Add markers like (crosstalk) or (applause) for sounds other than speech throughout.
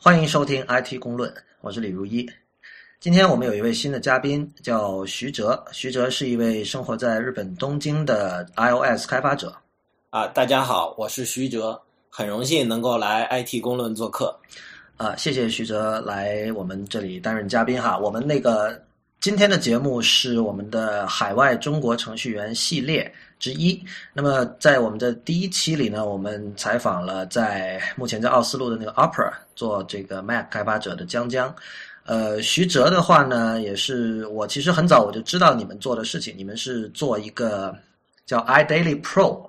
欢迎收听 IT 公论，我是李如一。今天我们有一位新的嘉宾，叫徐哲。徐哲是一位生活在日本东京的 iOS 开发者。啊，大家好，我是徐哲，很荣幸能够来 IT 公论做客。啊，谢谢徐哲来我们这里担任嘉宾哈。我们那个今天的节目是我们的海外中国程序员系列之一。那么在我们的第一期里呢，我们采访了在目前在奥斯陆的那个 Opera 做这个 Mac 开发者的江江。呃，徐哲的话呢，也是我其实很早我就知道你们做的事情，你们是做一个叫 iDaily Pro。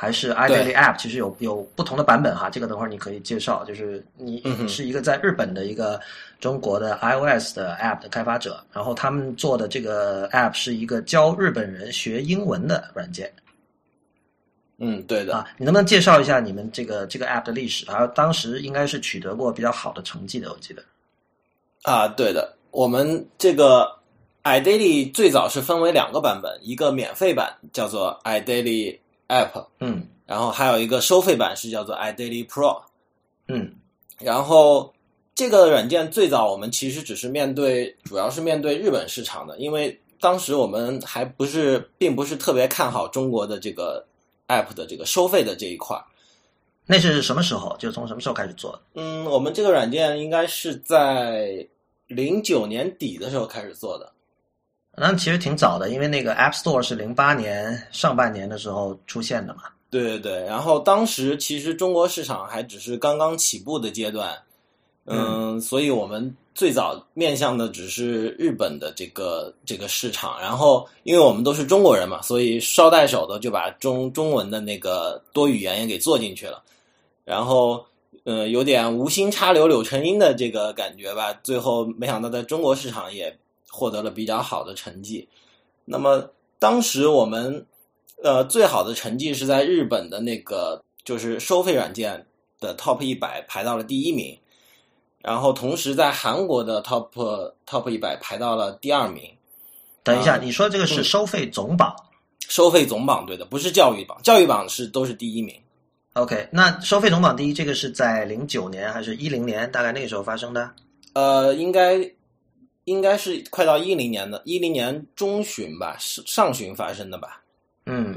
还是 iDaily App，其实有有不同的版本哈，这个等会儿你可以介绍。就是你是一个在日本的一个中国的 iOS 的 App 的开发者，然后他们做的这个 App 是一个教日本人学英文的软件。嗯，对的。啊，你能不能介绍一下你们这个这个 App 的历史？还有当时应该是取得过比较好的成绩的，我记得。啊，对的。我们这个 iDaily 最早是分为两个版本，一个免费版叫做 iDaily。app，嗯，然后还有一个收费版是叫做 iDaily Pro，嗯，然后这个软件最早我们其实只是面对，主要是面对日本市场的，因为当时我们还不是，并不是特别看好中国的这个 app 的这个收费的这一块。那是什么时候？就从什么时候开始做的？嗯，我们这个软件应该是在零九年底的时候开始做的。那其实挺早的，因为那个 App Store 是零八年上半年的时候出现的嘛。对对对，然后当时其实中国市场还只是刚刚起步的阶段，嗯，所以我们最早面向的只是日本的这个这个市场。然后因为我们都是中国人嘛，所以捎带手的就把中中文的那个多语言也给做进去了。然后，呃，有点无心插柳柳成荫的这个感觉吧。最后没想到在中国市场也。获得了比较好的成绩，那么当时我们呃最好的成绩是在日本的那个就是收费软件的 Top 一百排到了第一名，然后同时在韩国的 Top Top 一百排到了第二名。等一下，你说这个是收费总榜？收费总榜对的，不是教育榜，教育榜是都是第一名。OK，那收费总榜第一，这个是在零九年还是一零年？大概那个时候发生的？呃，应该。应该是快到一零年的，一零年中旬吧，上上旬发生的吧。嗯，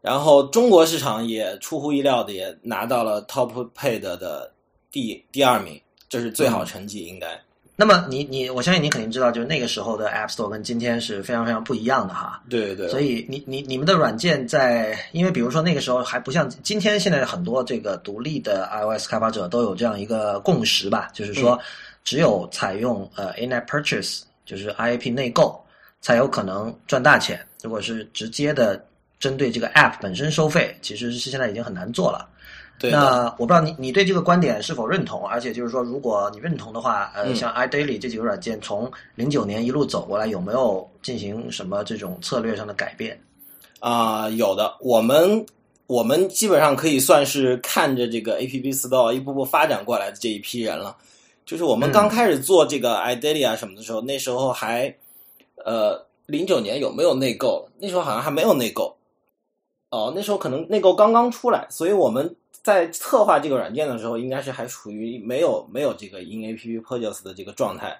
然后中国市场也出乎意料的也拿到了 Top Paid 的第第二名，这是最好成绩应该。那么你你，我相信你肯定知道，就是那个时候的 App Store 跟今天是非常非常不一样的哈。对对。所以你你你们的软件在，因为比如说那个时候还不像今天，现在很多这个独立的 iOS 开发者都有这样一个共识吧，就是说。只有采用呃 in-app purchase，就是 IAP 内购，才有可能赚大钱。如果是直接的针对这个 app 本身收费，其实是现在已经很难做了。对。那我不知道你你对这个观点是否认同？而且就是说，如果你认同的话，呃，像 iDaily 这几个软件从零九年一路走过来，有没有进行什么这种策略上的改变？啊，有的。我们我们基本上可以算是看着这个 App Store 一步步发展过来的这一批人了。就是我们刚开始做这个 iDaily 啊什么的时候，那时候还，呃，零九年有没有内购？那时候好像还没有内购。哦，那时候可能内购刚刚出来，所以我们在策划这个软件的时候，应该是还处于没有没有这个 in app purchase 的这个状态。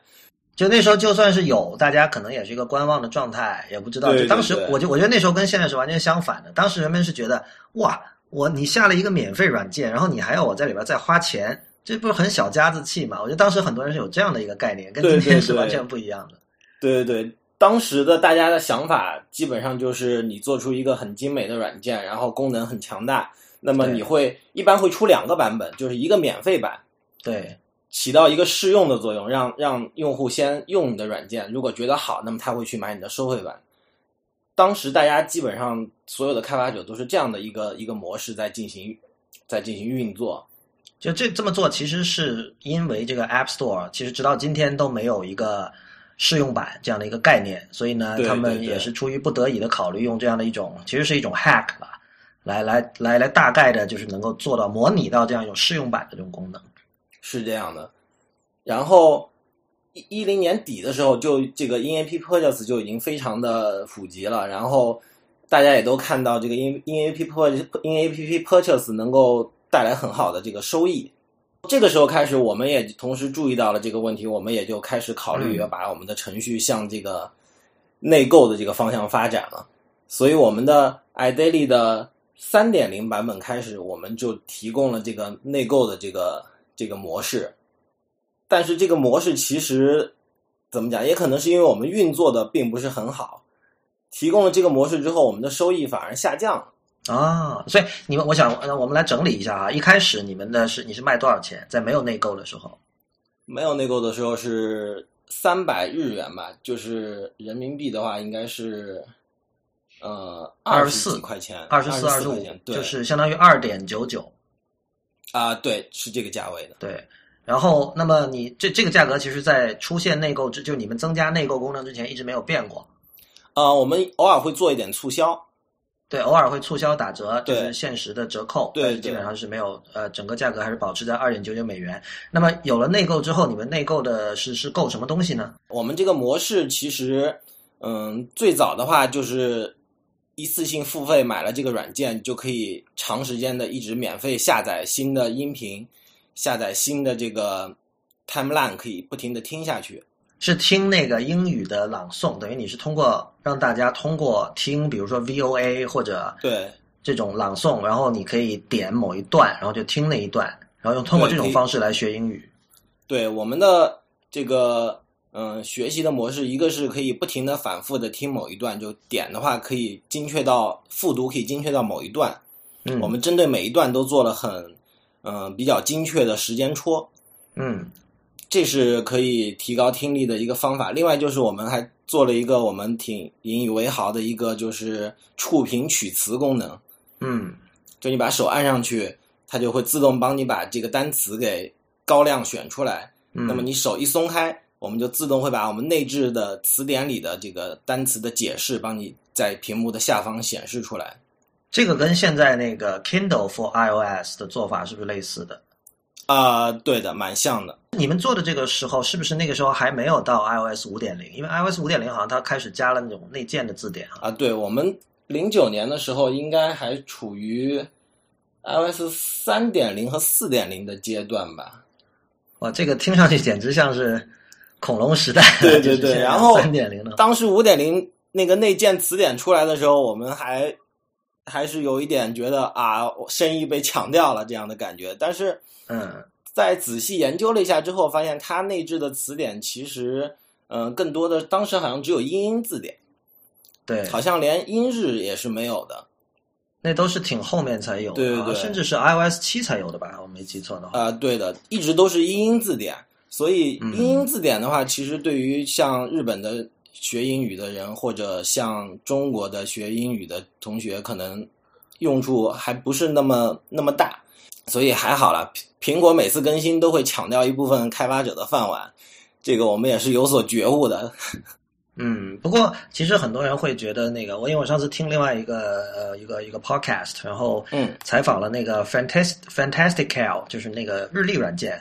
就那时候就算是有，大家可能也是一个观望的状态，也不知道。就当时我就我觉得那时候跟现在是完全相反的。当时人们是觉得，哇，我你下了一个免费软件，然后你还要我在里边再花钱。这不是很小家子气嘛？我觉得当时很多人是有这样的一个概念，跟今天是完全不一样的。(laughs) 对对对，当时的大家的想法基本上就是你做出一个很精美的软件，然后功能很强大，那么你会一般会出两个版本，就是一个免费版，对，起到一个试用的作用，让让用户先用你的软件，如果觉得好，那么他会去买你的收费版。当时大家基本上所有的开发者都是这样的一个一个模式在进行在进行运作。就这这么做，其实是因为这个 App Store 其实直到今天都没有一个试用版这样的一个概念，所以呢，他们也是出于不得已的考虑，用这样的一种其实是一种 hack 吧，来来来来大概的就是能够做到模拟到这样一种试用版的这种功能，是这样的。然后一一零年底的时候，就这个 In App Purchase 就已经非常的普及了，然后大家也都看到这个 In In App Purchase In App Purchase 能够。带来很好的这个收益，这个时候开始，我们也同时注意到了这个问题，我们也就开始考虑要把我们的程序向这个内购的这个方向发展了。所以，我们的 iDaily 的三点零版本开始，我们就提供了这个内购的这个这个模式。但是，这个模式其实怎么讲，也可能是因为我们运作的并不是很好。提供了这个模式之后，我们的收益反而下降了。啊，所以你们，我想，呃，我们来整理一下啊。一开始你们的是你是卖多少钱？在没有内购的时候，没有内购的时候是三百日元吧，就是人民币的话应该是呃二十四块钱，二十四二十五，对，就是相当于二点九九。啊，对，是这个价位的。对，然后那么你这这个价格，其实在出现内购之，就你们增加内购功能之前，一直没有变过。啊，我们偶尔会做一点促销。对，偶尔会促销打折，就是限时的折扣。对，基本上是没有，呃，整个价格还是保持在二点九九美元。那么有了内购之后，你们内购的是是购什么东西呢？我们这个模式其实，嗯，最早的话就是一次性付费买了这个软件，就可以长时间的一直免费下载新的音频，下载新的这个 timeline，可以不停的听下去。是听那个英语的朗诵，等于你是通过让大家通过听，比如说 VOA 或者对这种朗诵，然后你可以点某一段，然后就听那一段，然后用通过这种方式来学英语。对我们的这个嗯学习的模式，一个是可以不停的反复的听某一段，就点的话可以精确到复读，可以精确到某一段。嗯，我们针对每一段都做了很嗯比较精确的时间戳。嗯。这是可以提高听力的一个方法。另外，就是我们还做了一个我们挺引以为豪的一个，就是触屏取词功能。嗯，就你把手按上去，它就会自动帮你把这个单词给高亮选出来。嗯那么你手一松开，我们就自动会把我们内置的词典里的这个单词的解释，帮你在屏幕的下方显示出来。这个跟现在那个 Kindle for iOS 的做法是不是类似的？啊，对的，蛮像的。你们做的这个时候，是不是那个时候还没有到 iOS 五点零？因为 iOS 五点零好像它开始加了那种内建的字典啊。对，我们零九年的时候应该还处于 iOS 三点零和四点零的阶段吧。哇，这个听上去简直像是恐龙时代。对对对，然后三点零的，当时五点零那个内建词典出来的时候，我们还还是有一点觉得啊，生意被抢掉了这样的感觉，但是。嗯，在仔细研究了一下之后，发现它内置的词典其实，嗯，更多的当时好像只有英英字典，对，好像连英日也是没有的，那都是挺后面才有，对对对，甚至是 iOS 七才有的吧？我没记错的话，啊，对的，一直都是英英字典，所以英英字典的话，其实对于像日本的学英语的人，或者像中国的学英语的同学，可能用处还不是那么那么大。所以还好了，苹果每次更新都会抢掉一部分开发者的饭碗，这个我们也是有所觉悟的。(laughs) 嗯，不过其实很多人会觉得那个，我因为我上次听另外一个呃一个一个 podcast，然后嗯采访了那个 fantastic fantastical，就是那个日历软件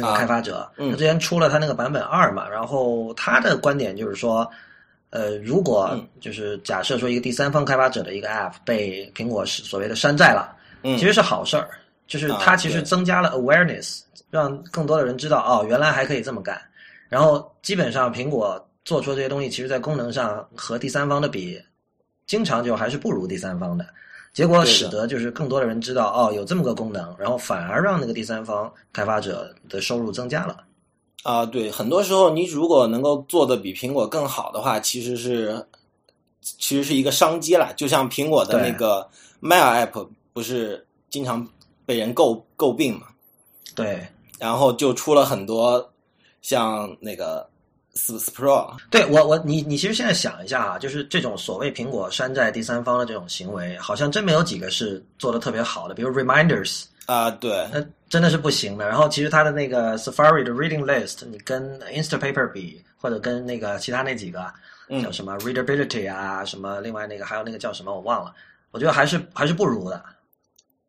的那个开发者，他之前出了他那个版本二嘛，然后他的观点就是说，呃，如果就是假设说一个第三方开发者的一个 app 被苹果是所谓的山寨了，嗯，其实是好事儿。就是它其实增加了 awareness，让更多的人知道哦，原来还可以这么干。然后基本上苹果做出这些东西，其实在功能上和第三方的比，经常就还是不如第三方的。结果使得就是更多的人知道哦，有这么个功能，然后反而让那个第三方开发者的收入增加了。啊，对，很多时候你如果能够做的比苹果更好的话，其实是其实是一个商机啦。就像苹果的那个 Mail App，不是经常。被人诟诟病嘛，对，然后就出了很多像那个 Pro，对我我你你其实现在想一下啊，就是这种所谓苹果山寨第三方的这种行为，好像真没有几个是做的特别好的，比如 Reminders 啊，对，那真的是不行的。然后其实它的那个 Safari 的 Reading List，你跟 Instapaper 比，或者跟那个其他那几个叫什么 Readability 啊，什么另外那个还有那个叫什么我忘了，我觉得还是还是不如的。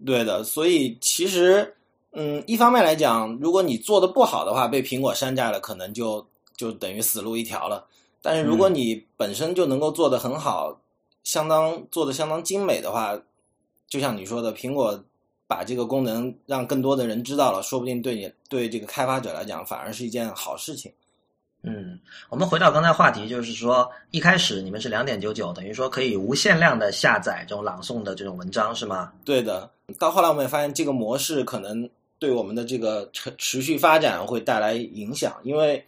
对的，所以其实，嗯，一方面来讲，如果你做的不好的话，被苹果山寨了，可能就就等于死路一条了。但是如果你本身就能够做得很好，相当做的相当精美的话，就像你说的，苹果把这个功能让更多的人知道了，说不定对你对这个开发者来讲反而是一件好事情。嗯，我们回到刚才话题，就是说一开始你们是两点九九，等于说可以无限量的下载这种朗诵的这种文章是吗？对的。到后来我们也发现这个模式可能对我们的这个持持续发展会带来影响，因为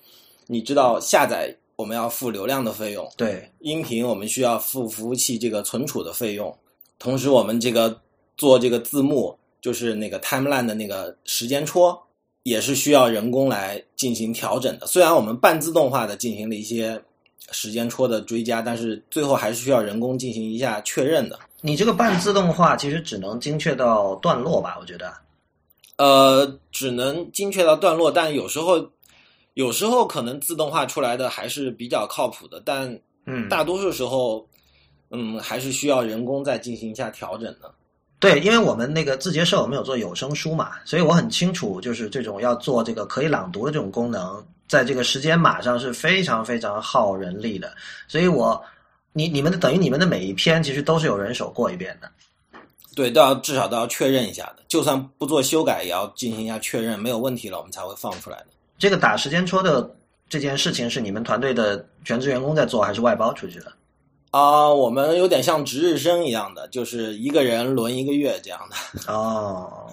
你知道下载我们要付流量的费用，对，音频我们需要付服务器这个存储的费用，同时我们这个做这个字幕就是那个 timeline 的那个时间戳。也是需要人工来进行调整的。虽然我们半自动化的进行了一些时间戳的追加，但是最后还是需要人工进行一下确认的。你这个半自动化其实只能精确到段落吧？我觉得，呃，只能精确到段落，但有时候，有时候可能自动化出来的还是比较靠谱的。但嗯，大多数时候，嗯，还是需要人工再进行一下调整的。对，因为我们那个字节社我们有做有声书嘛，所以我很清楚，就是这种要做这个可以朗读的这种功能，在这个时间码上是非常非常耗人力的。所以我，你你们的等于你们的每一篇其实都是有人手过一遍的。对，都要至少都要确认一下的，就算不做修改，也要进行一下确认，没有问题了，我们才会放出来的。这个打时间戳的这件事情是你们团队的全职员工在做，还是外包出去的？啊，我们有点像值日生一样的，就是一个人轮一个月这样的。哦，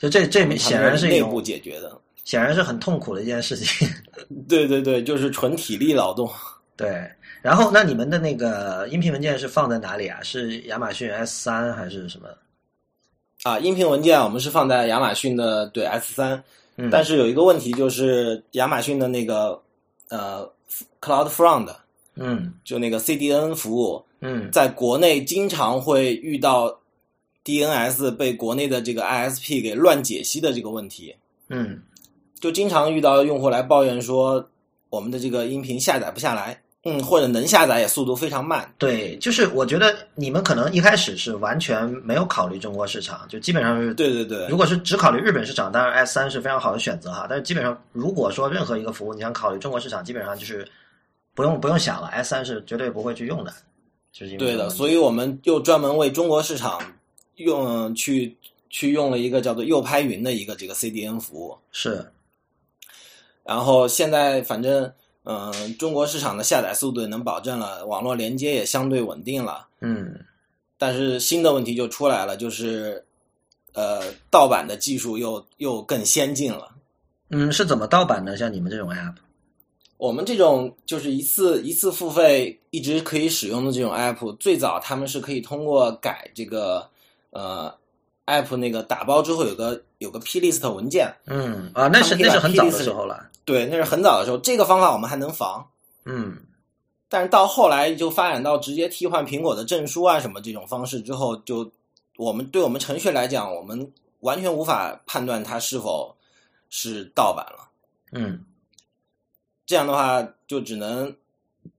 就这这显然是内部解决的，显然是很痛苦的一件事情。(laughs) 对对对，就是纯体力劳动。对，然后那你们的那个音频文件是放在哪里啊？是亚马逊 S 三还是什么？啊，音频文件我们是放在亚马逊的对 S 三，嗯，但是有一个问题就是亚马逊的那个呃 Cloud Front。嗯，就那个 CDN 服务，嗯，在国内经常会遇到 DNS 被国内的这个 ISP 给乱解析的这个问题，嗯，就经常遇到用户来抱怨说我们的这个音频下载不下来，嗯，或者能下载也速度非常慢。对，就是我觉得你们可能一开始是完全没有考虑中国市场，就基本上是对对对。如果是只考虑日本市场，当然 S 三是非常好的选择哈，但是基本上如果说任何一个服务你想考虑中国市场，基本上就是。不用不用想了，S 三是绝对不会去用的，就是对的。所以我们又专门为中国市场用去去用了一个叫做右拍云的一个这个 CDN 服务。是。然后现在反正嗯，中国市场的下载速度能保证了，网络连接也相对稳定了。嗯。但是新的问题就出来了，就是呃，盗版的技术又又更先进了。嗯，是怎么盗版的？像你们这种 App？我们这种就是一次一次付费一直可以使用的这种 app，最早他们是可以通过改这个呃 app 那个打包之后有个有个 plist 文件，嗯啊，那是那是很早的时候了，对，那是很早的时候，这个方法我们还能防，嗯，但是到后来就发展到直接替换苹果的证书啊什么这种方式之后，就我们对我们程序来讲，我们完全无法判断它是否是盗版了，嗯。这样的话，就只能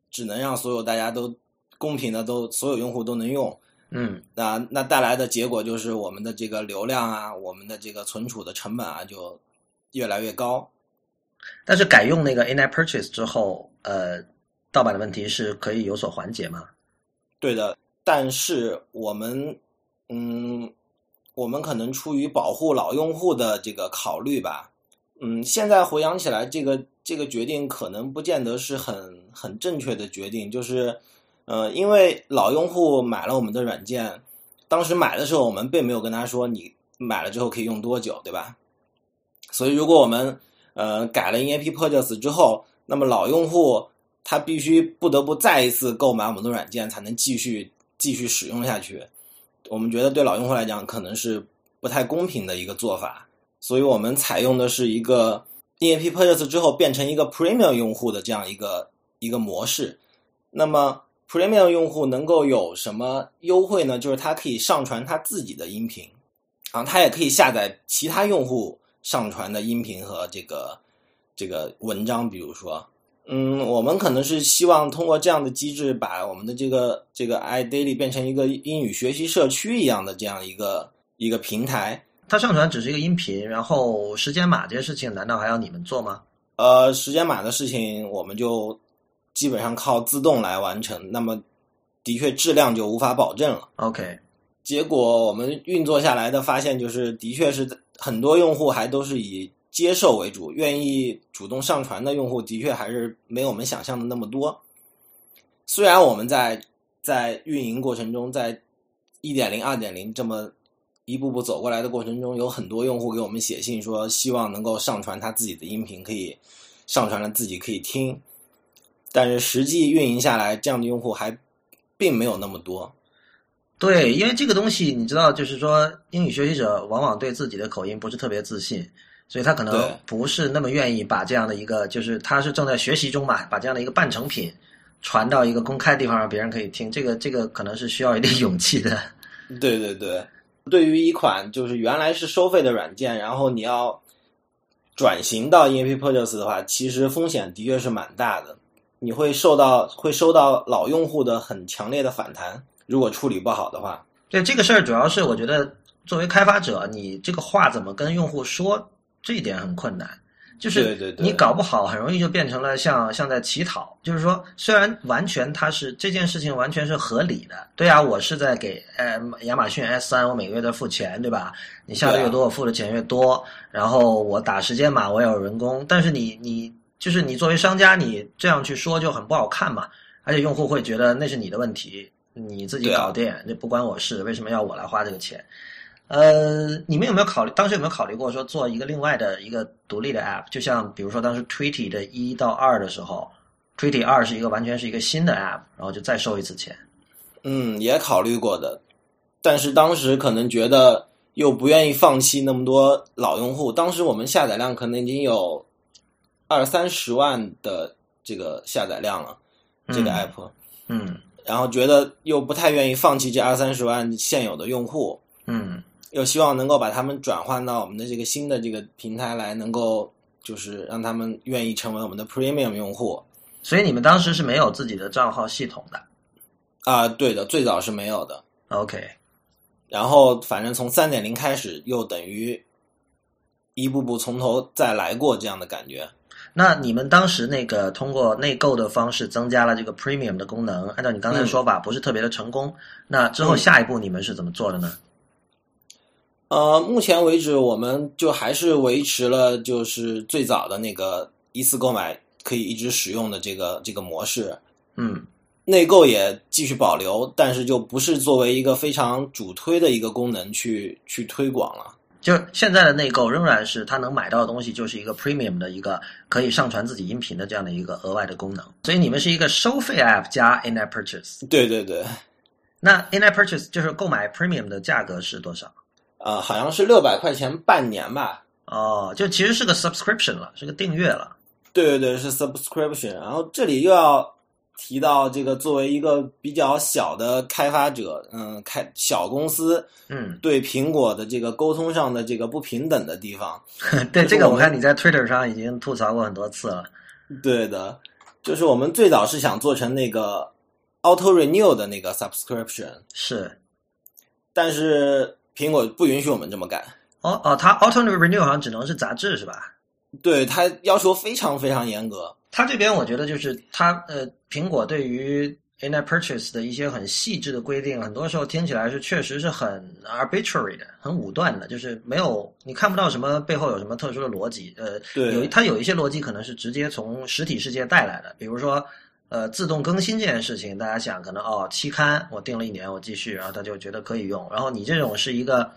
只能让所有大家都公平的都所有用户都能用，嗯，那那带来的结果就是我们的这个流量啊，我们的这个存储的成本啊就越来越高。但是改用那个 in-app purchase 之后，呃，盗版的问题是可以有所缓解吗？对的，但是我们嗯，我们可能出于保护老用户的这个考虑吧，嗯，现在回想起来这个。这个决定可能不见得是很很正确的决定，就是，呃，因为老用户买了我们的软件，当时买的时候我们并没有跟他说你买了之后可以用多久，对吧？所以如果我们呃改了 EAP Purchase 之后，那么老用户他必须不得不再一次购买我们的软件才能继续继续使用下去。我们觉得对老用户来讲可能是不太公平的一个做法，所以我们采用的是一个。EAP purchase 之后变成一个 Premium 用户的这样一个一个模式，那么 Premium 用户能够有什么优惠呢？就是他可以上传他自己的音频，啊，他也可以下载其他用户上传的音频和这个这个文章。比如说，嗯，我们可能是希望通过这样的机制，把我们的这个这个 iDaily 变成一个英语学习社区一样的这样一个一个平台。它上传只是一个音频，然后时间码这些事情难道还要你们做吗？呃，时间码的事情我们就基本上靠自动来完成，那么的确质量就无法保证了。OK，结果我们运作下来的发现，就是的确是很多用户还都是以接受为主，愿意主动上传的用户的确还是没有我们想象的那么多。虽然我们在在运营过程中，在一点零、二点零这么一步步走过来的过程中，有很多用户给我们写信说，希望能够上传他自己的音频，可以上传了自己可以听。但是实际运营下来，这样的用户还并没有那么多。对，因为这个东西你知道，就是说英语学习者往往对自己的口音不是特别自信，所以他可能不是那么愿意把这样的一个，就是他是正在学习中嘛，把这样的一个半成品传到一个公开的地方让别人可以听，这个这个可能是需要一定 (laughs) 勇气的。对对对，对于一款就是原来是收费的软件，然后你要转型到 EAP Purchase 的话，其实风险的确是蛮大的，你会受到会收到老用户的很强烈的反弹。如果处理不好的话，对这个事儿，主要是我觉得作为开发者，你这个话怎么跟用户说，这一点很困难。就是你搞不好，很容易就变成了像像在乞讨。就是说，虽然完全它是这件事情完全是合理的，对啊，我是在给呃亚马逊 S 三，我每个月在付钱，对吧？你下的越多，我付的钱越多。然后我打时间码，我也有人工。但是你你就是你作为商家，你这样去说就很不好看嘛。而且用户会觉得那是你的问题。你自己搞定，这不关我事，为什么要我来花这个钱？呃，你们有没有考虑？当时有没有考虑过说做一个另外的一个独立的 App？就像比如说当时 Tweety 的一到二的时候，Tweety 二是一个完全是一个新的 App，然后就再收一次钱。嗯，也考虑过的，但是当时可能觉得又不愿意放弃那么多老用户。当时我们下载量可能已经有二三十万的这个下载量了，这个 App。嗯。然后觉得又不太愿意放弃这二三十万现有的用户，嗯，又希望能够把他们转换到我们的这个新的这个平台来，能够就是让他们愿意成为我们的 Premium 用户。所以你们当时是没有自己的账号系统的？啊，对的，最早是没有的。OK，然后反正从三点零开始，又等于一步步从头再来过这样的感觉。那你们当时那个通过内购的方式增加了这个 Premium 的功能，按照你刚才的说法，不是特别的成功。那之后下一步你们是怎么做的呢？呃，目前为止，我们就还是维持了就是最早的那个一次购买可以一直使用的这个这个模式。嗯，内购也继续保留，但是就不是作为一个非常主推的一个功能去去推广了。就现在的内购仍然是他能买到的东西，就是一个 premium 的一个可以上传自己音频的这样的一个额外的功能。所以你们是一个收费 app 加 in-app purchase。对对对。那 in-app purchase 就是购买 premium 的价格是多少？啊，好像是六百块钱半年吧。哦，就其实是个 subscription 了，是个订阅了。对对对，是 subscription。然后这里又要。提到这个，作为一个比较小的开发者，嗯，开小公司，嗯，对苹果的这个沟通上的这个不平等的地方，(laughs) 对这个我看你在 Twitter 上已经吐槽过很多次了。对的，就是我们最早是想做成那个 Auto Renew 的那个 subscription，是，但是苹果不允许我们这么干。哦哦，它 Auto Renew 好像只能是杂志是吧？对，它要求非常非常严格。它这边我觉得就是它呃。苹果对于 in-app purchase 的一些很细致的规定，很多时候听起来是确实是很 arbitrary 的，很武断的，就是没有你看不到什么背后有什么特殊的逻辑。呃，有它有一些逻辑可能是直接从实体世界带来的，比如说呃自动更新这件事情，大家想可能哦期刊我订了一年我继续，然后他就觉得可以用。然后你这种是一个，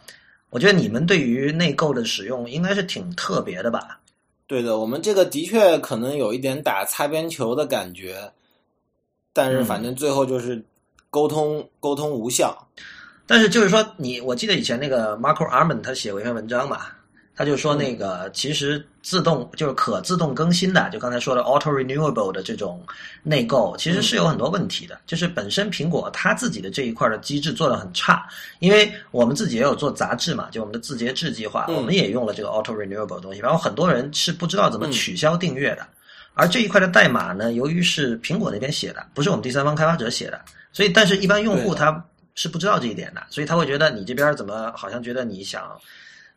我觉得你们对于内购的使用应该是挺特别的吧？对的，我们这个的确可能有一点打擦边球的感觉。但是反正最后就是沟通沟通无效，但是就是说你我记得以前那个 Marco Arman 他写过一篇文章嘛，他就说那个其实自动就是可自动更新的，就刚才说的 Auto Renewable 的这种内购，其实是有很多问题的，就是本身苹果它自己的这一块的机制做的很差，因为我们自己也有做杂志嘛，就我们的字节制计划，我们也用了这个 Auto Renewable 的东西，然后很多人是不知道怎么取消订阅的。而这一块的代码呢，由于是苹果那边写的，不是我们第三方开发者写的，所以但是一般用户他是不知道这一点的，所以他会觉得你这边怎么好像觉得你想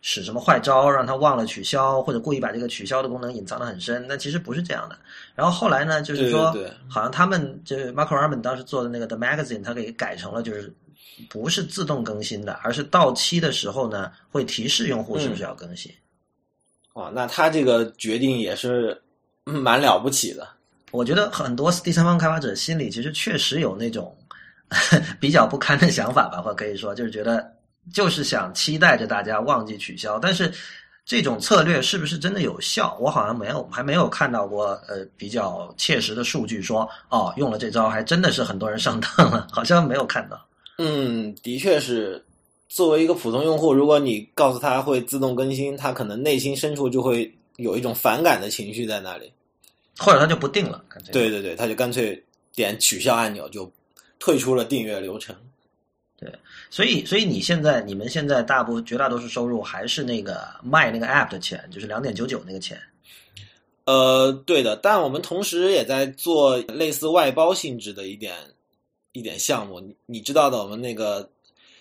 使什么坏招，让他忘了取消，或者故意把这个取消的功能隐藏的很深，那其实不是这样的。然后后来呢，就是说，对好像他们就是 Marco Arman 当时做的那个 The Magazine，他给改成了就是不是自动更新的，而是到期的时候呢，会提示用户是不是要更新。哦，那他这个决定也是蛮了不起的。我觉得很多第三方开发者心里其实确实有那种 (laughs) 比较不堪的想法吧，或可以说就是觉得就是想期待着大家忘记取消，但是这种策略是不是真的有效？我好像没有还没有看到过呃比较切实的数据说哦用了这招还真的是很多人上当了，好像没有看到。嗯，的确是。作为一个普通用户，如果你告诉他会自动更新，他可能内心深处就会有一种反感的情绪在那里，或者他就不定了。对对对，他就干脆点取消按钮，就退出了订阅流程。对，所以所以你现在你们现在大部绝大多数收入还是那个卖那个 app 的钱，就是两点九九那个钱。呃，对的，但我们同时也在做类似外包性质的一点一点项目，你你知道的，我们那个。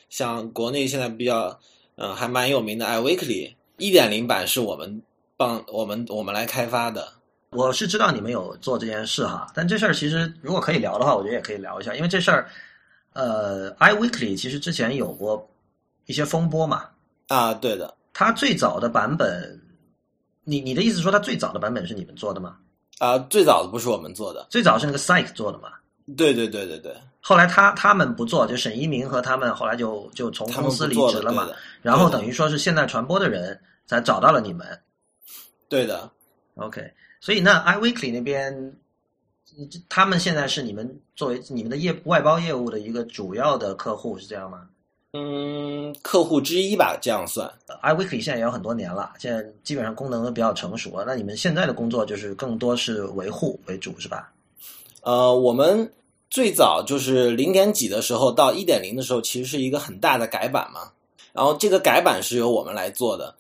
像国内现在比较，嗯，还蛮有名的 iWeekly 一点零版是我们帮我们我们来开发的。我是知道你们有做这件事哈，但这事儿其实如果可以聊的话，我觉得也可以聊一下，因为这事儿，呃，iWeekly 其实之前有过一些风波嘛。啊，对的。它最早的版本，你你的意思说它最早的版本是你们做的吗？啊，最早的不是我们做的，最早是那个 Psych 做的嘛？对对对对对。后来他他们不做，就沈一鸣和他们后来就就从公司离职了嘛。然后等于说是现代传播的人才找到了你们。对的。OK，所以那 iWeekly 那边，他们现在是你们作为你们的业外包业务的一个主要的客户，是这样吗？嗯，客户之一吧，这样算。iWeekly 现在也有很多年了，现在基本上功能都比较成熟了。那你们现在的工作就是更多是维护为主，是吧？呃，我们。最早就是零点几的时候到一点零的时候，其实是一个很大的改版嘛。然后这个改版是由我们来做的。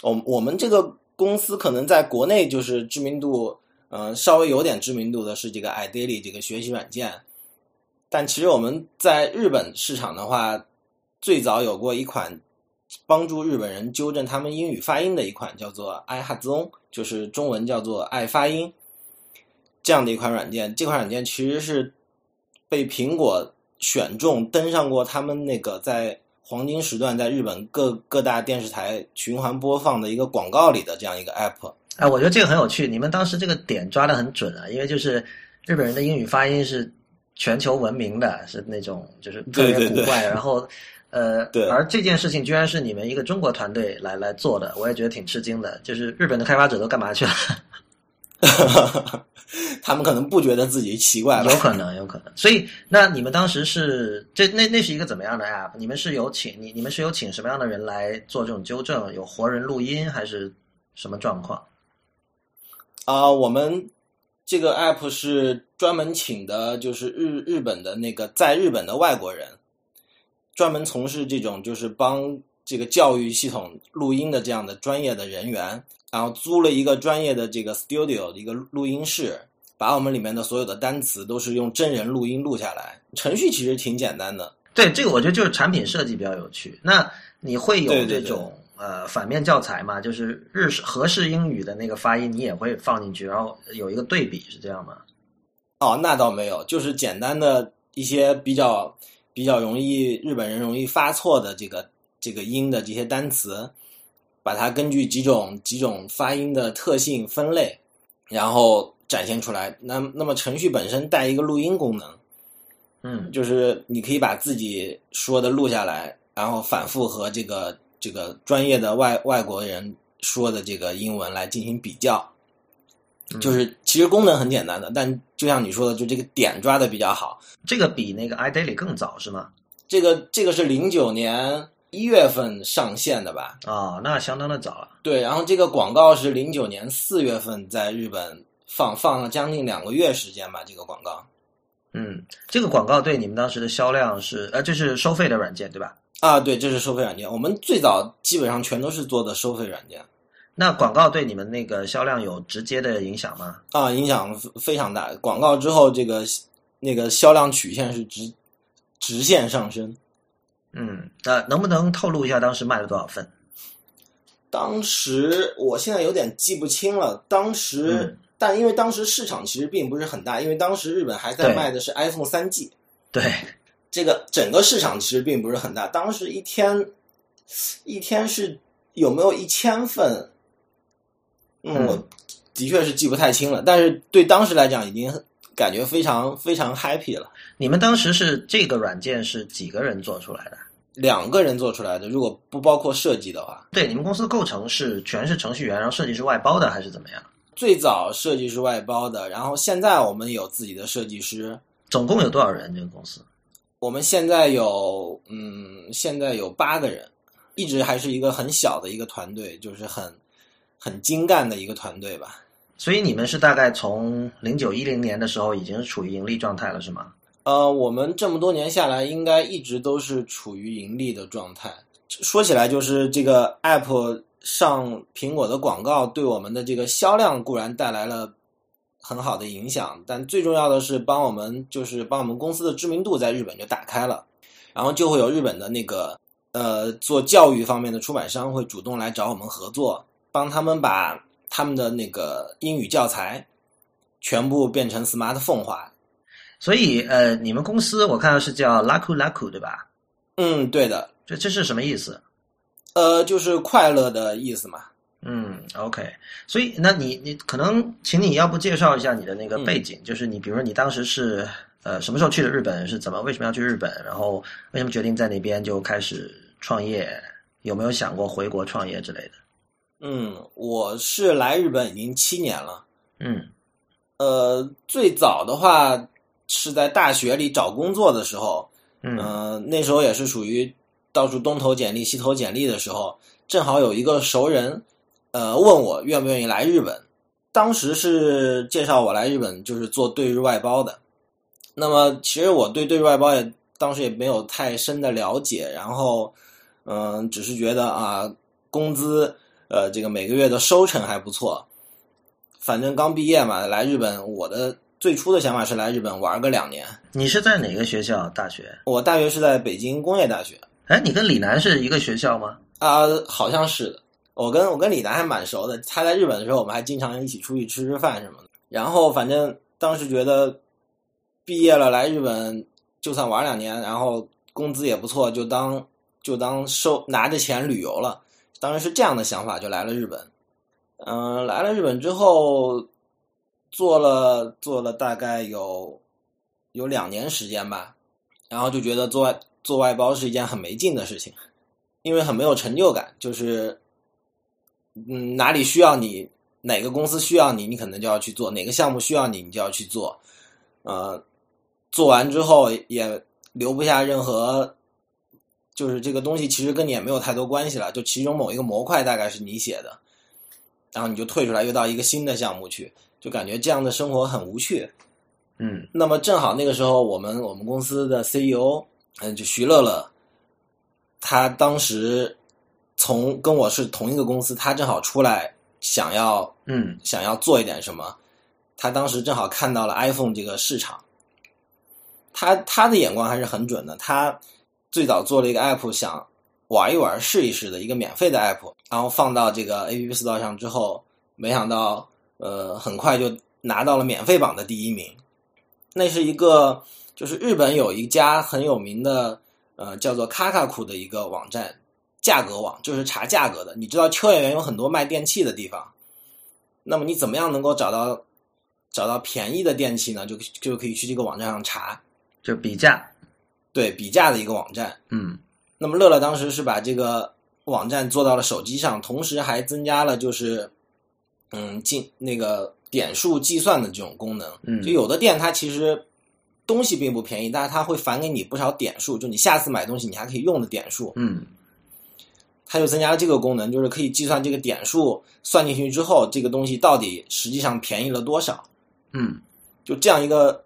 我我们这个公司可能在国内就是知名度，嗯，稍微有点知名度的是这个 iDaily 这个学习软件。但其实我们在日本市场的话，最早有过一款帮助日本人纠正他们英语发音的一款叫做 iHazon，就是中文叫做爱发音这样的一款软件。这款软件其实是。被苹果选中登上过他们那个在黄金时段在日本各各大电视台循环播放的一个广告里的这样一个 app。哎，我觉得这个很有趣。你们当时这个点抓的很准啊，因为就是日本人的英语发音是全球闻名的，是那种就是特别古怪。然后，(laughs) 呃，对。而这件事情居然是你们一个中国团队来来做的，我也觉得挺吃惊的。就是日本的开发者都干嘛去了？(laughs) 他们可能不觉得自己奇怪，有可能，有可能。所以，那你们当时是这那那是一个怎么样的 app？你们是有请你你们是有请什么样的人来做这种纠正？有活人录音还是什么状况？啊，我们这个 app 是专门请的，就是日日本的那个在日本的外国人，专门从事这种就是帮这个教育系统录音的这样的专业的人员。然后租了一个专业的这个 studio 的一个录音室，把我们里面的所有的单词都是用真人录音录下来。程序其实挺简单的。对，这个我觉得就是产品设计比较有趣。那你会有这种呃反面教材嘛？就是日式合式英语的那个发音，你也会放进去，然后有一个对比，是这样吗？哦，那倒没有，就是简单的一些比较比较容易日本人容易发错的这个这个音的这些单词。把它根据几种几种发音的特性分类，然后展现出来。那那么程序本身带一个录音功能，嗯，就是你可以把自己说的录下来，然后反复和这个这个专业的外外国人说的这个英文来进行比较。就是其实功能很简单的，但就像你说的，就这个点抓的比较好。这个比那个 iDaily 更早是吗？这个这个是零九年。一月份上线的吧？啊，那相当的早了。对，然后这个广告是零九年四月份在日本放放了将近两个月时间吧。这个广告，嗯，这个广告对你们当时的销量是呃，这是收费的软件对吧？啊，对，这是收费软件。我们最早基本上全都是做的收费软件。那广告对你们那个销量有直接的影响吗？啊，影响非常大。广告之后，这个那个销量曲线是直直线上升。嗯，那能不能透露一下当时卖了多少份？当时我现在有点记不清了。当时，但因为当时市场其实并不是很大，因为当时日本还在卖的是 iPhone 三 G。对，这个整个市场其实并不是很大，当时一天一天是有没有一千份？嗯，我的确是记不太清了，但是对当时来讲，已经感觉非常非常 happy 了。你们当时是这个软件是几个人做出来的？两个人做出来的，如果不包括设计的话。对，你们公司构成是全是程序员，然后设计是外包的，还是怎么样？最早设计是外包的，然后现在我们有自己的设计师。总共有多少人？这个公司？我们现在有，嗯，现在有八个人，一直还是一个很小的一个团队，就是很很精干的一个团队吧。所以你们是大概从零九一零年的时候已经是处于盈利状态了，是吗？呃，我们这么多年下来，应该一直都是处于盈利的状态。说起来，就是这个 app 上苹果的广告，对我们的这个销量固然带来了很好的影响，但最重要的是帮我们，就是帮我们公司的知名度在日本就打开了，然后就会有日本的那个呃做教育方面的出版商会主动来找我们合作，帮他们把他们的那个英语教材全部变成 smartphone 化。所以，呃，你们公司我看到是叫 Laku Laku，对吧？嗯，对的。这这是什么意思？呃，就是快乐的意思嘛。嗯，OK。所以，那你你可能，请你要不介绍一下你的那个背景，就是你比如说你当时是呃什么时候去的日本？是怎么为什么要去日本？然后为什么决定在那边就开始创业？有没有想过回国创业之类的？嗯，我是来日本已经七年了。嗯，呃，最早的话。是在大学里找工作的时候，嗯，那时候也是属于到处东投简历西投简历的时候，正好有一个熟人，呃，问我愿不愿意来日本。当时是介绍我来日本，就是做对日外包的。那么其实我对对日外包也当时也没有太深的了解，然后嗯，只是觉得啊，工资呃，这个每个月的收成还不错。反正刚毕业嘛，来日本我的。最初的想法是来日本玩个两年。你是在哪个学校大学？我大学是在北京工业大学。哎，你跟李楠是一个学校吗？啊，好像是的。我跟我跟李楠还蛮熟的。他在日本的时候，我们还经常一起出去吃吃饭什么的。然后反正当时觉得毕业了来日本，就算玩两年，然后工资也不错，就当就当收拿着钱旅游了。当时是这样的想法，就来了日本。嗯，来了日本之后。做了做了大概有有两年时间吧，然后就觉得做做外包是一件很没劲的事情，因为很没有成就感。就是嗯，哪里需要你，哪个公司需要你，你可能就要去做；哪个项目需要你，你就要去做。呃，做完之后也留不下任何，就是这个东西其实跟你也没有太多关系了。就其中某一个模块大概是你写的，然后你就退出来，又到一个新的项目去。就感觉这样的生活很无趣，嗯。那么正好那个时候，我们我们公司的 CEO，嗯，就徐乐乐，他当时从跟我是同一个公司，他正好出来想要，嗯，想要做一点什么。他当时正好看到了 iPhone 这个市场，他他的眼光还是很准的。他最早做了一个 App，想玩一玩、试一试的一个免费的 App，然后放到这个 App Store 上之后，没想到。呃，很快就拿到了免费榜的第一名。那是一个，就是日本有一家很有名的，呃，叫做卡卡库的一个网站，价格网，就是查价格的。你知道秋叶原有很多卖电器的地方，那么你怎么样能够找到找到便宜的电器呢？就就可以去这个网站上查，就比价，对比价的一个网站。嗯，那么乐乐当时是把这个网站做到了手机上，同时还增加了就是。嗯，进那个点数计算的这种功能，嗯，就有的店它其实东西并不便宜，但是它会返给你不少点数，就你下次买东西你还可以用的点数，嗯，它就增加了这个功能，就是可以计算这个点数算进去之后，这个东西到底实际上便宜了多少，嗯，就这样一个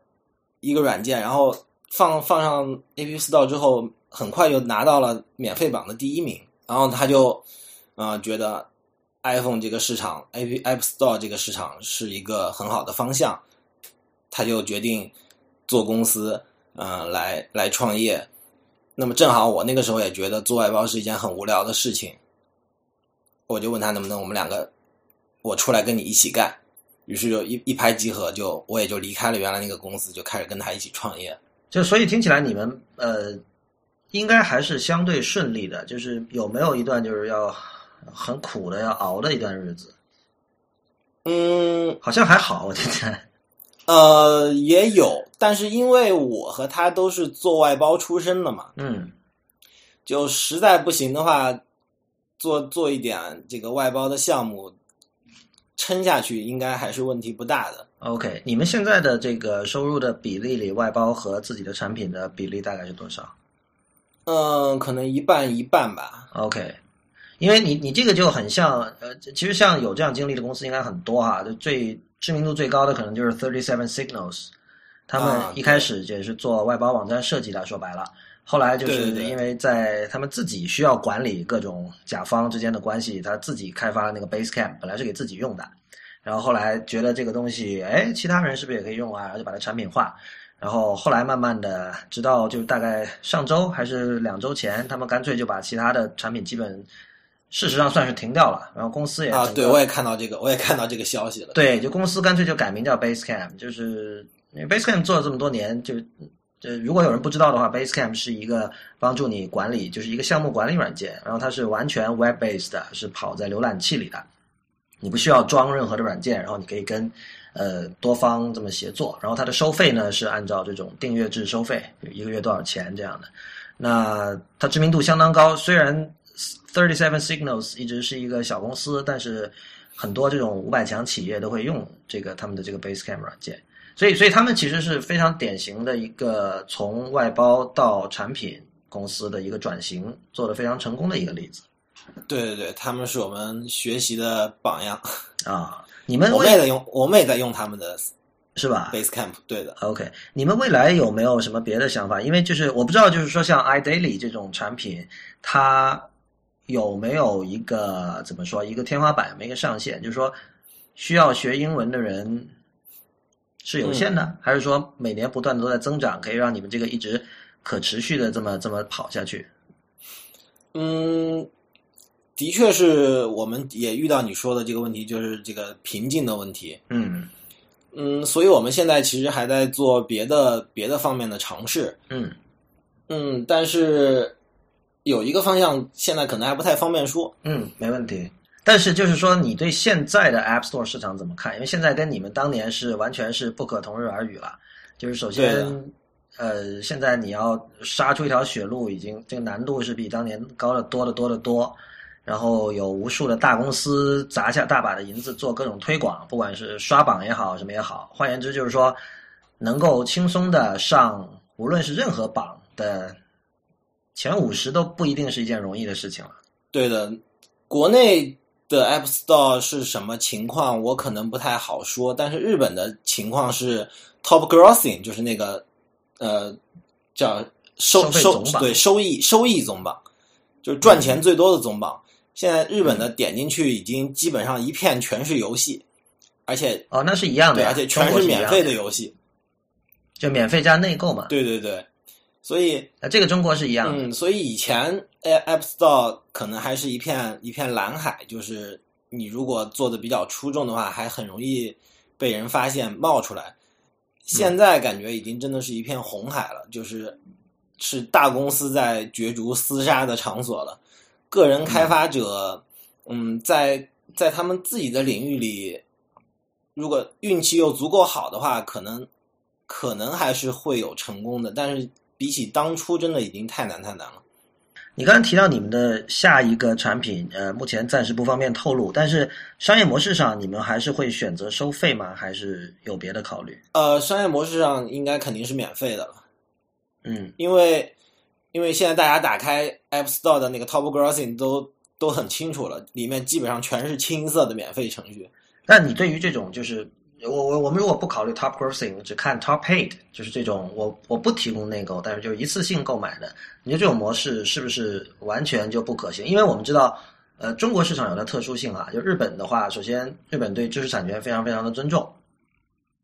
一个软件，然后放放上 App Store 之后，很快就拿到了免费榜的第一名，然后他就啊觉得。iPhone 这个市场，App App Store 这个市场是一个很好的方向，他就决定做公司，嗯，来来创业。那么正好我那个时候也觉得做外包是一件很无聊的事情，我就问他能不能我们两个我出来跟你一起干。于是就一一拍即合，就我也就离开了原来那个公司，就开始跟他一起创业。就所以听起来你们呃，应该还是相对顺利的。就是有没有一段就是要很苦的要熬的一段日子？嗯，好像还好，我觉得。呃，也有，但是因为我和他都是做外包出身的嘛，嗯，就实在不行的话，做做一点这个外包的项目，撑下去应该还是问题不大的。OK，你们现在的这个收入的比例里，外包和自己的产品的比例大概是多少嗯，可能一半一半吧。？OK，因为你你这个就很像呃，其实像有这样经历的公司应该很多哈，就最知名度最高的可能就是 Thirty Seven Signals，他们啊一开始也是做外包网站设计的，说白了。后来就是因为在他们自己需要管理各种甲方之间的关系，他自己开发了那个 Basecamp，本来是给自己用的，然后后来觉得这个东西，哎，其他人是不是也可以用啊？然后就把它产品化。然后后来慢慢的，直到就大概上周还是两周前，他们干脆就把其他的产品基本事实上算是停掉了。然后公司也啊，对，我也看到这个，我也看到这个消息了。对，就公司干脆就改名叫 Basecamp，就是因为 Basecamp 做了这么多年，就就如果有人不知道的话，Basecamp 是一个帮助你管理，就是一个项目管理软件，然后它是完全 web based 的，是跑在浏览器里的，你不需要装任何的软件，然后你可以跟呃多方这么协作，然后它的收费呢是按照这种订阅制收费，一个月多少钱这样的。那它知名度相当高，虽然 Thirty Seven Signals 一直是一个小公司，但是很多这种五百强企业都会用这个他们的这个 Basecamp 软件，所以所以他们其实是非常典型的一个从外包到产品公司的一个转型，做的非常成功的一个例子对对对，他们是我们学习的榜样。啊。你们 (laughs) 我们也在用，我们也在用他们的是吧？Basecamp。对的，OK，你们未来有没有什么别的想法？因为就是我不知道，就是说像 iDaily 这种产品，它有没有一个怎么说一个天花板，有没一个上限？就是说需要学英文的人是有限的，还是说每年不断的都在增长，可以让你们这个一直可持续的这么这么跑下去？嗯，的确是我们也遇到你说的这个问题，就是这个瓶颈的问题。嗯嗯，所以我们现在其实还在做别的别的方面的尝试。嗯嗯，但是有一个方向现在可能还不太方便说。嗯，没问题。但是就是说，你对现在的 App Store 市场怎么看？因为现在跟你们当年是完全是不可同日而语了。就是首先，呃，现在你要杀出一条血路，已经这个难度是比当年高的多得多得多。然后有无数的大公司砸下大把的银子做各种推广，不管是刷榜也好，什么也好。换言之，就是说能够轻松的上，无论是任何榜的前五十，都不一定是一件容易的事情了。对的，国内的 App Store 是什么情况，我可能不太好说。但是日本的情况是 Top Grossing，就是那个呃叫收收对收益收益总榜，就是赚钱最多的总榜。现在日本的点进去已经基本上一片全是游戏，而且哦，那是一样的对，而且全是免费的游戏。就免费加内购嘛。对对对，所以那这个中国是一样的。嗯，所以以前 App Store 可能还是一片一片蓝海，就是你如果做的比较出众的话，还很容易被人发现冒出来。现在感觉已经真的是一片红海了，就是是大公司在角逐厮杀的场所了。个人开发者，嗯，在在他们自己的领域里，如果运气又足够好的话，可能可能还是会有成功的。但是比起当初，真的已经太难太难了。你刚才提到你们的下一个产品，呃，目前暂时不方便透露，但是商业模式上你们还是会选择收费吗？还是有别的考虑？呃，商业模式上应该肯定是免费的了，嗯因为因为现在大家打开 App Store 的那个 Top Grossing 都都很清楚了，里面基本上全是清一色的免费程序。那你对于这种就是我我我们如果不考虑 top grossing，只看 top paid，就是这种我我不提供内购，但是就是一次性购买的，你觉得这种模式是不是完全就不可行？因为我们知道，呃，中国市场有它特殊性啊，就日本的话，首先日本对知识产权非常非常的尊重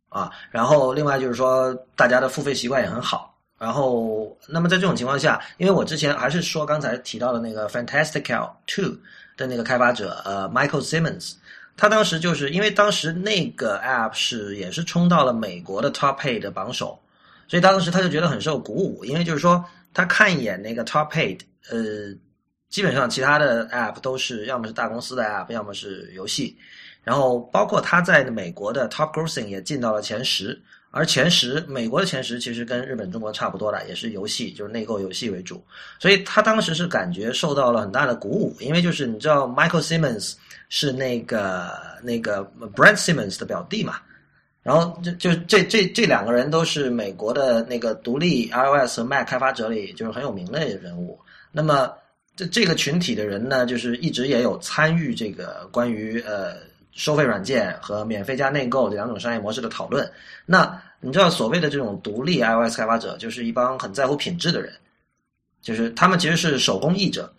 啊，然后另外就是说大家的付费习惯也很好。然后，那么在这种情况下，因为我之前还是说刚才提到的那个 Fantastical Two 的那个开发者，呃，Michael Simmons，他当时就是因为当时那个 app 是也是冲到了美国的 Top Pay 的榜首，所以当时他就觉得很受鼓舞，因为就是说他看一眼那个 Top Eight，呃，基本上其他的 App 都是要么是大公司的 App，要么是游戏，然后包括他在美国的 Top Grossing 也进到了前十。而前十，美国的前十其实跟日本、中国差不多的，也是游戏，就是内购游戏为主。所以他当时是感觉受到了很大的鼓舞，因为就是你知道，Michael Simmons 是那个那个 Brent Simmons 的表弟嘛。然后就就这这这两个人都是美国的那个独立 iOS 和 Mac 开发者里就是很有名的人物。那么这这个群体的人呢，就是一直也有参与这个关于呃收费软件和免费加内购这两种商业模式的讨论。那你知道所谓的这种独立 iOS 开发者，就是一帮很在乎品质的人，就是他们其实是手工艺者，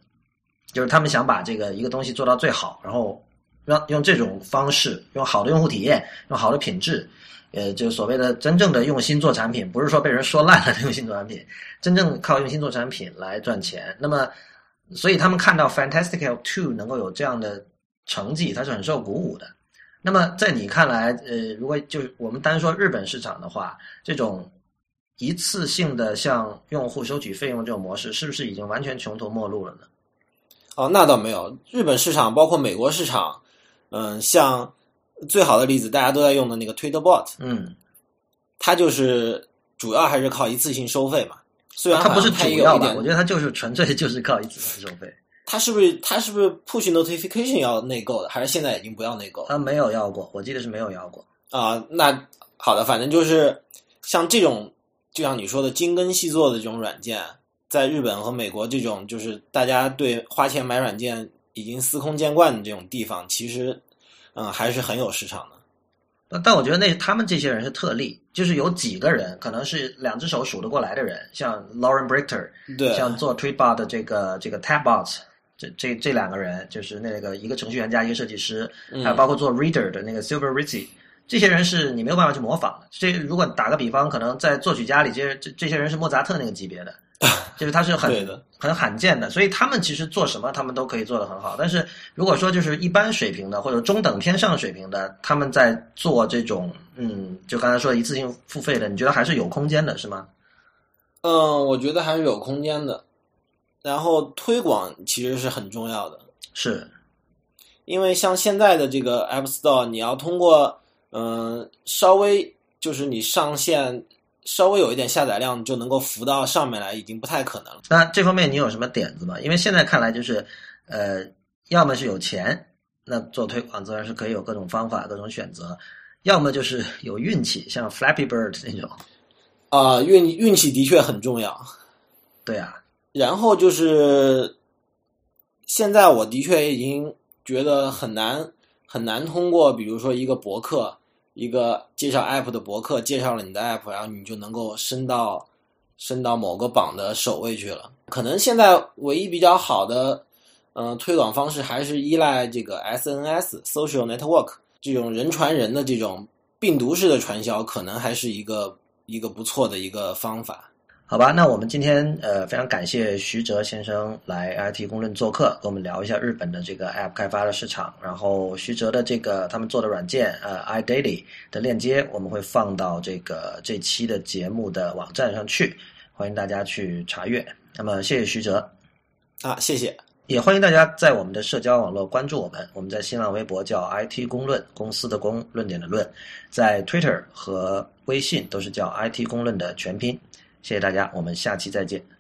就是他们想把这个一个东西做到最好，然后让用这种方式，用好的用户体验，用好的品质，呃，就所谓的真正的用心做产品，不是说被人说烂了用心做产品，真正靠用心做产品来赚钱。那么，所以他们看到 Fantastical Two 能够有这样的成绩，它是很受鼓舞的。那么，在你看来，呃，如果就是我们单说日本市场的话，这种一次性的向用户收取费用这种模式，是不是已经完全穷途末路了呢？哦，那倒没有。日本市场包括美国市场，嗯，像最好的例子，大家都在用的那个 Twitter Bot，嗯，它就是主要还是靠一次性收费嘛。虽然它不是主要吧，我觉得它就是纯粹就是靠一次性收费。他是不是他是不是 push notification 要内购的，还是现在已经不要内购？他没有要过，我记得是没有要过啊。那好的，反正就是像这种，就像你说的精耕细作的这种软件，在日本和美国这种就是大家对花钱买软件已经司空见惯的这种地方，其实嗯还是很有市场的。但我觉得那他们这些人是特例，就是有几个人可能是两只手数得过来的人，像 Lauren Brichter，对，像做 Tweetbot 的这个这个 Tabbots。这这这两个人就是那个一个程序员加一个设计师，还有包括做 Reader 的那个 Silver Ritzy，这些人是你没有办法去模仿的。这如果打个比方，可能在作曲家里，这这这些人是莫扎特那个级别的，就是他是很 (laughs) 很罕见的。所以他们其实做什么，他们都可以做得很好。但是如果说就是一般水平的或者中等偏上水平的，他们在做这种嗯，就刚才说一次性付费的，你觉得还是有空间的，是吗？嗯，我觉得还是有空间的。然后推广其实是很重要的，是，因为像现在的这个 App Store，你要通过嗯稍微就是你上线稍微有一点下载量就能够浮到上面来，已经不太可能了。那这方面你有什么点子吗？因为现在看来就是呃，要么是有钱，那做推广自然是可以有各种方法、各种选择；要么就是 (laughs) 有运气，像 Flappy Bird 那种。啊，运运气的确很重要。对啊。然后就是，现在我的确已经觉得很难很难通过，比如说一个博客，一个介绍 app 的博客介绍了你的 app，然后你就能够升到升到某个榜的首位去了。可能现在唯一比较好的，嗯，推广方式还是依赖这个 SNS social network 这种人传人的这种病毒式的传销，可能还是一个一个不错的一个方法。好吧，那我们今天呃非常感谢徐哲先生来 IT 公论做客，跟我们聊一下日本的这个 App 开发的市场。然后徐哲的这个他们做的软件呃 iDaily 的链接，我们会放到这个这期的节目的网站上去，欢迎大家去查阅。那么谢谢徐哲啊，谢谢，也欢迎大家在我们的社交网络关注我们。我们在新浪微博叫 IT 公论，公司的公，论点的论，在 Twitter 和微信都是叫 IT 公论的全拼。谢谢大家，我们下期再见。